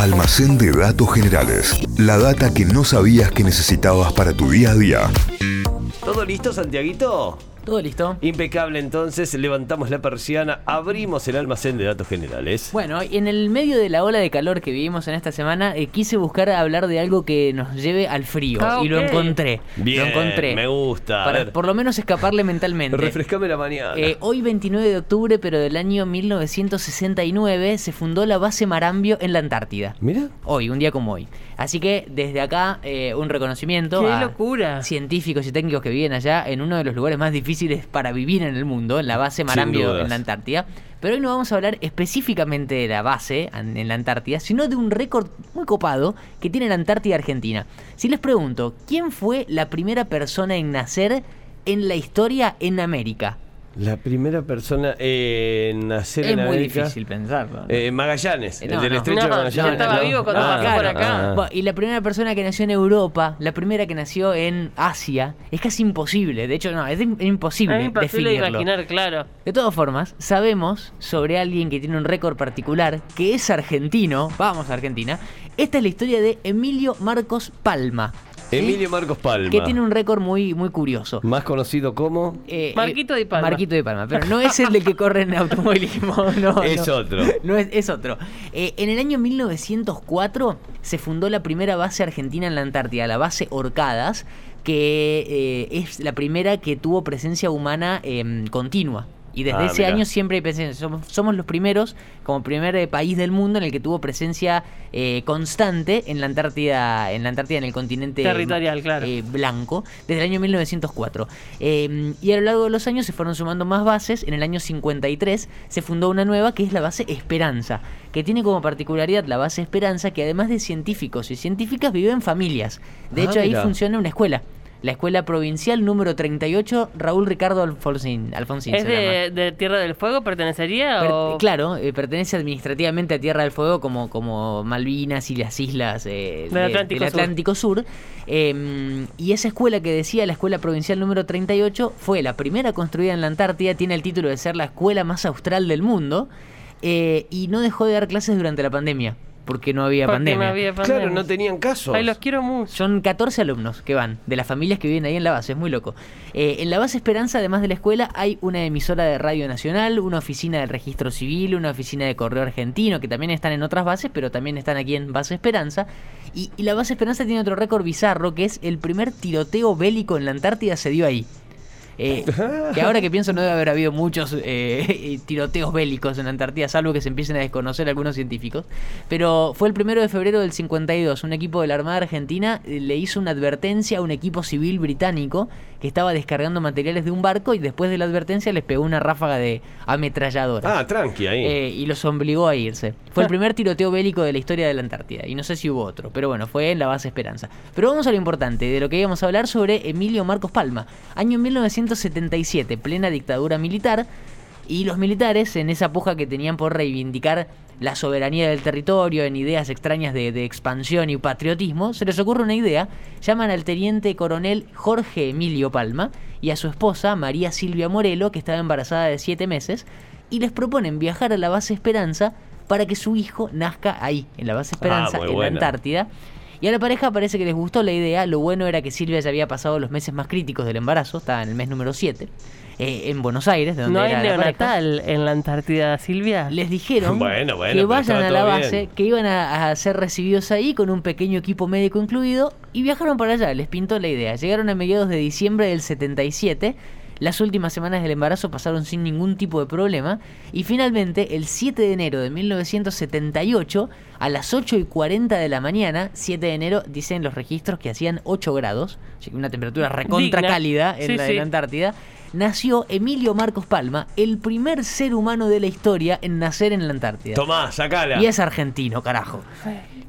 Almacén de datos generales. La data que no sabías que necesitabas para tu día a día. ¿Todo listo, Santiaguito? Todo listo. Impecable, entonces levantamos la persiana, abrimos el almacén de datos generales. Bueno, en el medio de la ola de calor que vivimos en esta semana, eh, quise buscar hablar de algo que nos lleve al frío. Ah, Y lo encontré. Bien, lo encontré. me gusta. Para ver. por lo menos escaparle mentalmente. Refrescame la mañana. Eh, hoy 29 de octubre, pero del año 1969, se fundó la base Marambio en la Antártida. Mira. Hoy, un día como hoy. Así que desde acá eh, un reconocimiento ¡Qué a locura! científicos y técnicos que viven allá en uno de los lugares más difíciles para vivir en el mundo, en la base Marambio en la Antártida. Pero hoy no vamos a hablar específicamente de la base en la Antártida, sino de un récord muy copado que tiene la Antártida Argentina. Si les pregunto, ¿quién fue la primera persona en nacer en la historia en América? La primera persona en nacer es en muy América. difícil pensarlo. ¿no? Eh, Magallanes, Eh, el no, del no. estrecho de No, Magallanes. ya estaba ¿no? vivo cuando pasó por acá. Bueno, y la primera persona que nació en Europa, la primera que nació en Asia, es casi imposible. De hecho, no, es, im- imposible, Es imposible definirlo. imaginar, claro. De todas formas, sabemos sobre alguien que tiene un récord particular, que es argentino. Vamos a Argentina. Esta es la historia de Emilio Marcos Palma. Emilio Marcos Palma. Que tiene un récord muy, muy curioso. Más conocido como. Eh, Marquito eh, Di Palma. Marquito de Palma, pero no es el de que corre en automovilismo. No, Es no. otro. No es, es otro. Eh, en el año 1904 se fundó la primera base argentina en la Antártida, la base Orcadas, que eh, es la primera que tuvo presencia humana em, continua. Y desde Ah, ese mirá. año siempre hay presencia. Somos, somos los primeros, como primer eh, país del mundo, en el que tuvo presencia eh, constante en la Antártida, en la Antártida, en el continente Territorial, claro. eh, blanco, desde el año 1904. Eh, y a lo largo de los años se fueron sumando más bases. En el año 53 se fundó una nueva que es la base Esperanza, que tiene como particularidad la base Esperanza que además de científicos y científicas vive en familias. De Ah, hecho, ahí funciona una escuela. La escuela provincial número 38, Raúl Ricardo Alfonsín. Alfonsín ¿Es se de, de Tierra del Fuego? ¿Pertenecería? Per- o... Claro, eh, pertenece administrativamente a Tierra del Fuego como, como Malvinas y las islas eh, Del de- Atlántico del Sur. Atlántico Sur. Eh, y esa escuela que decía, la escuela provincial número 38, fue la primera construida en la Antártida, tiene el título de ser la escuela más austral del mundo eh, y no dejó de dar clases durante la pandemia, porque no había Porque pandemia. no había pandemia. Claro, no tenían caso. Ay, los quiero mucho. Son 14 alumnos que van, de las familias que viven ahí en la base, es muy loco. Eh, en la base Esperanza, además de la escuela, hay una emisora de radio nacional, una oficina del registro civil, una oficina de correo argentino, que también están en otras bases, pero también están aquí en base Esperanza. Y, y la base Esperanza tiene otro récord bizarro, que es el primer tiroteo bélico en la Antártida se dio ahí. Eh, que ahora que pienso no debe haber habido muchos eh, tiroteos bélicos en la Antártida, salvo que se empiecen a desconocer algunos científicos. Pero fue el primero de febrero del 52. Un equipo de la Armada Argentina eh, le hizo una advertencia a un equipo civil británico que estaba descargando materiales de un barco y después de la advertencia les pegó una ráfaga de ametralladora. Ah, tranqui ahí. Eh, y los obligó a irse. Fue el primer tiroteo bélico de la historia de la Antártida. Y no sé si hubo otro, pero bueno, fue en la base Esperanza. Pero vamos a lo importante, de lo que íbamos a hablar sobre Emilio Marcos Palma. Año 1977, plena dictadura militar. Y los militares, en esa puja que tenían por reivindicar la soberanía del territorio, en ideas extrañas de, de expansión y patriotismo, se les ocurre una idea. Llaman al teniente coronel Jorge Emilio Palma y a su esposa María Silvia Morelo, que estaba embarazada de siete meses, y les proponen viajar a la base Esperanza para que su hijo nazca ahí, en la base Esperanza, Ah, muy en la Antártida. Y a la pareja parece que les gustó la idea. Lo bueno era que Silvia ya había pasado los meses más críticos del embarazo, estaba en el mes número 7, en Buenos Aires, de donde ¿No hay era la neonatal en la Antártida, Silvia? Les dijeron Bueno, bueno, que vayan a la base, bien. que iban a, a ser recibidos ahí con un pequeño equipo médico incluido y viajaron para allá, les pintó la idea. Llegaron a mediados de diciembre del 77, las últimas semanas del embarazo pasaron sin ningún tipo de problema y finalmente el 7 de enero de 1978 a las 8 y 40 de la mañana, 7 de enero dicen los registros que hacían 8 grados, así que una temperatura recontra Digna. cálida en Sí, la, sí. en la Antártida, nació Emilio Marcos Palma, el primer ser humano de la historia en nacer en la Antártida. Tomá, sacala. Y es argentino, carajo.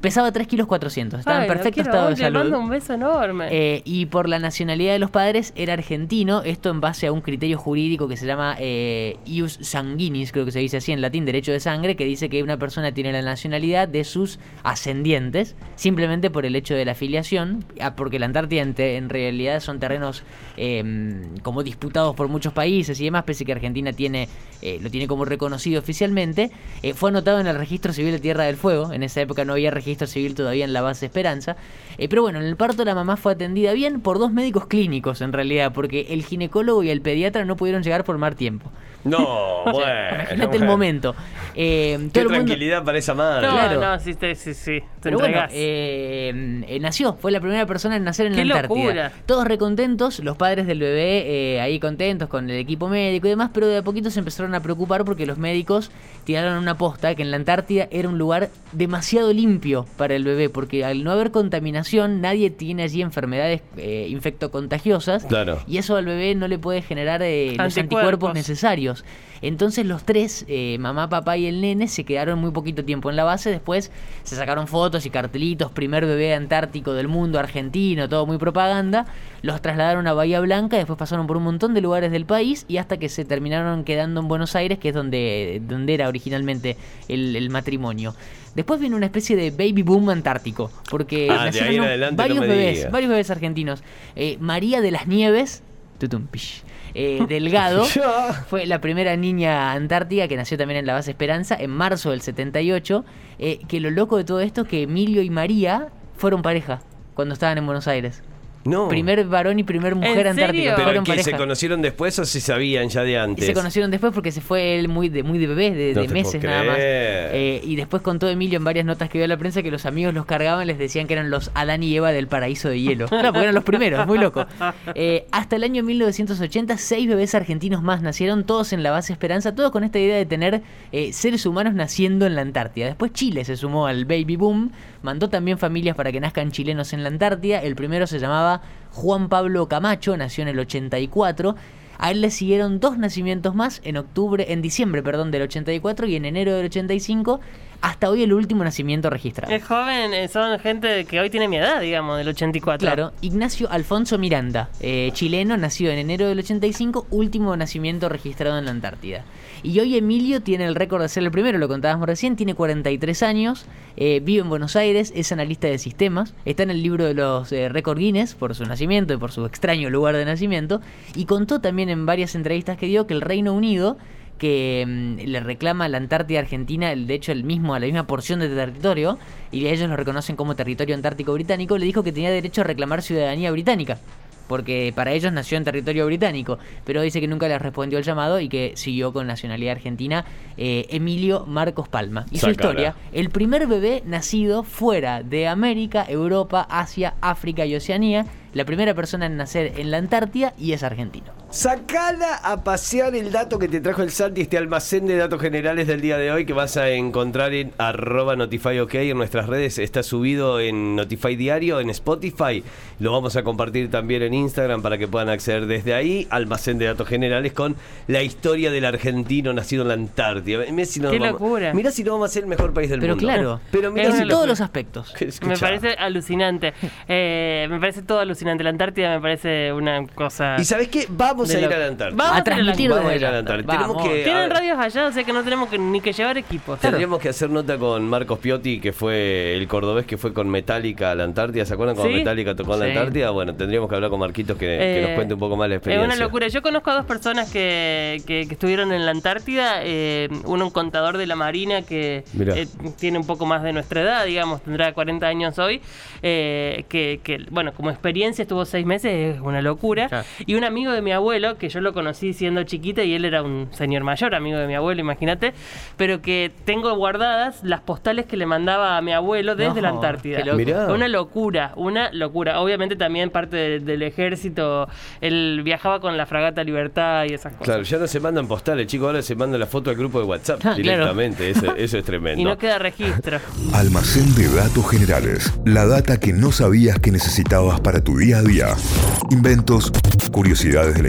Pesaba 3 kilos 400, estaba Ay, en perfecto estado de Le mando salud. un beso enorme. Eh, y por la nacionalidad de los padres era argentino, esto en base a un criterio jurídico que se llama eh, ius sanguinis, creo que se dice así en latín, derecho de sangre, que dice que una persona tiene la nacionalidad de sus ascendientes, simplemente por el hecho de la afiliación, ah, porque la Antártida en, realidad son terrenos eh, como disputados por muchos países y demás, pese que Argentina tiene eh, lo tiene como reconocido oficialmente, fue anotado en el registro civil de Tierra del Fuego. En esa época no había registro civil todavía en la base Esperanza. Eh, pero bueno, en el parto la mamá fue atendida bien por dos médicos clínicos en realidad, porque el ginecólogo y el pediatra no pudieron llegar por mal tiempo. No, bueno. Imagínate el momento. Eh, Qué todo el mundo- tranquilidad para esa madre. No, Claro. no, sí, sí, sí. sí. Te Pero bueno, entregás. eh, eh, nació, fue la primera persona en nacer en ¡Qué la Antártida. locura! Todos recontentos, los padres del bebé eh, ahí contentos con el equipo médico y demás, pero de a poquito se empezaron a preocupar porque los médicos tiraron una posta que en la Antártida era un lugar demasiado limpio para el bebé, porque al no haber contaminación nadie tiene allí enfermedades eh, infectocontagiosas Claro. y eso al bebé no le puede generar eh, los Anticuerpos. anticuerpos necesarios. Entonces los tres, eh, mamá, papá y el nene, se quedaron muy poquito tiempo en la base. Después se sacaron fotos y cartelitos, primer bebé antártico del mundo, argentino, todo muy propaganda. Los trasladaron a Bahía Blanca, después pasaron por un montón de lugares del país y hasta que se terminaron quedando en Buenos Aires, que es donde, donde era originalmente el, el matrimonio. Después viene una especie de baby boom antártico, porque Ah, nacieron varios no bebés, varios bebés argentinos. Eh, María de las Nieves, tutum, pish, eh, Delgado, fue la primera niña antártica que nació también en la base Esperanza en marzo del 78. eh, que lo loco de todo esto es que Emilio y María fueron pareja cuando estaban en Buenos Aires. No. Primer varón y primer mujer ¿En serio? antártica. Pero fueron que pareja. se conocieron después o se sabían ya de Y antes. se conocieron después porque se fue él muy de, muy de bebé, de, No de te meses nada más. Eh, y después contó Emilio en varias notas que dio a la prensa que los amigos los cargaban, les decían que eran los Adán y Eva del paraíso de hielo. Claro, porque eran los primeros, muy loco. Eh, hasta el año 1980, seis bebés argentinos más nacieron, todos en la base Esperanza, todos con esta idea de tener eh, seres humanos naciendo en la Antártida. Después Chile se sumó al baby boom, mandó también familias para que nazcan chilenos en la Antártida. El primero se llamaba Juan Pablo Camacho, nació en el 84. A él le siguieron dos nacimientos más en octubre, en diciembre, perdón, del 84 y en enero del 85, hasta hoy el último nacimiento registrado. Es joven, eh, son gente que hoy tiene mi edad, digamos, del 84. Claro, Ignacio Alfonso Miranda, eh, chileno, nació en enero del 85, último nacimiento registrado en la Antártida. Y hoy Emilio tiene el récord de ser el primero, lo contábamos recién, tiene 43 años, eh, vive en Buenos Aires, es analista de sistemas, está en el libro de los eh, récord Guinness por su nacimiento y por su extraño lugar de nacimiento, y contó también en varias entrevistas que dio que el Reino Unido que mm, le reclama a la Antártida Argentina, el- de hecho el mismo, la misma porción de territorio, y ellos lo reconocen como territorio antártico británico, le dijo que tenía derecho a reclamar ciudadanía británica. Porque para ellos nació en territorio británico, pero dice que nunca les respondió el llamado y que siguió con nacionalidad argentina eh, Emilio Marcos Palma. Y su historia, el primer bebé nacido fuera de América, Europa, Asia, África y Oceanía, la primera persona en nacer en la Antártida y es argentino. Sacala a pasear el dato que te trajo el Santi, este almacén de datos generales del día de hoy que vas a encontrar en arroba notifyok en nuestras redes. Está subido en Notify Diario, en Spotify. Lo vamos a compartir también en Instagram para que puedan acceder desde ahí. Almacén de datos generales con la historia del argentino nacido en la Antártida. Mirá si no Qué vamos- locura. Mirá si no vamos a ser el mejor país del Pero mundo. claro, Pero si en todos lo- los aspectos. Me parece alucinante. Eh, me parece todo alucinante. La Antártida me parece una cosa. ¿Y sabes qué? Vamos De a ir lo- a la Antártida. Vamos a transmitir Vamos a ir a la. Antártida. Tenemos Vamos. que- Tienen ver. radios allá, o sea que no tenemos que- ni que llevar equipos. Tendríamos que hacer nota con Marcos Piotti, que fue el cordobés que fue con Metallica a la Antártida. ¿Se acuerdan cuando Sí. Metallica tocó en la. Antártida? Bueno, tendríamos que hablar con Marquitos que, que Eh, nos cuente un poco más la Es experiencia. una locura. Yo conozco a dos personas que, que- que estuvieron en la Antártida. eh, uno un contador de la Marina que eh, tiene un poco más de nuestra edad, digamos, tendrá 40 años hoy. eh, que, que, bueno, como experiencia estuvo seis meses, es una locura. Claro. Y un amigo de mi abuelo, que yo lo conocí siendo chiquita y él era un señor mayor, amigo de mi abuelo, imagínate. Pero que tengo guardadas las postales que le mandaba a mi abuelo desde No, la Antártida. Una locura, una locura. Obviamente también parte de- del ejército, él viajaba con la fragata Libertad y esas cosas. Claro, ya no se mandan postales, chicos, ahora se manda la foto al grupo de WhatsApp Ah, claro. directamente. Eso, eso es tremendo. Y no queda registro. Almacén de datos generales. La data que no sabías que necesitabas para tu día a día. Inventos, curiosidades de la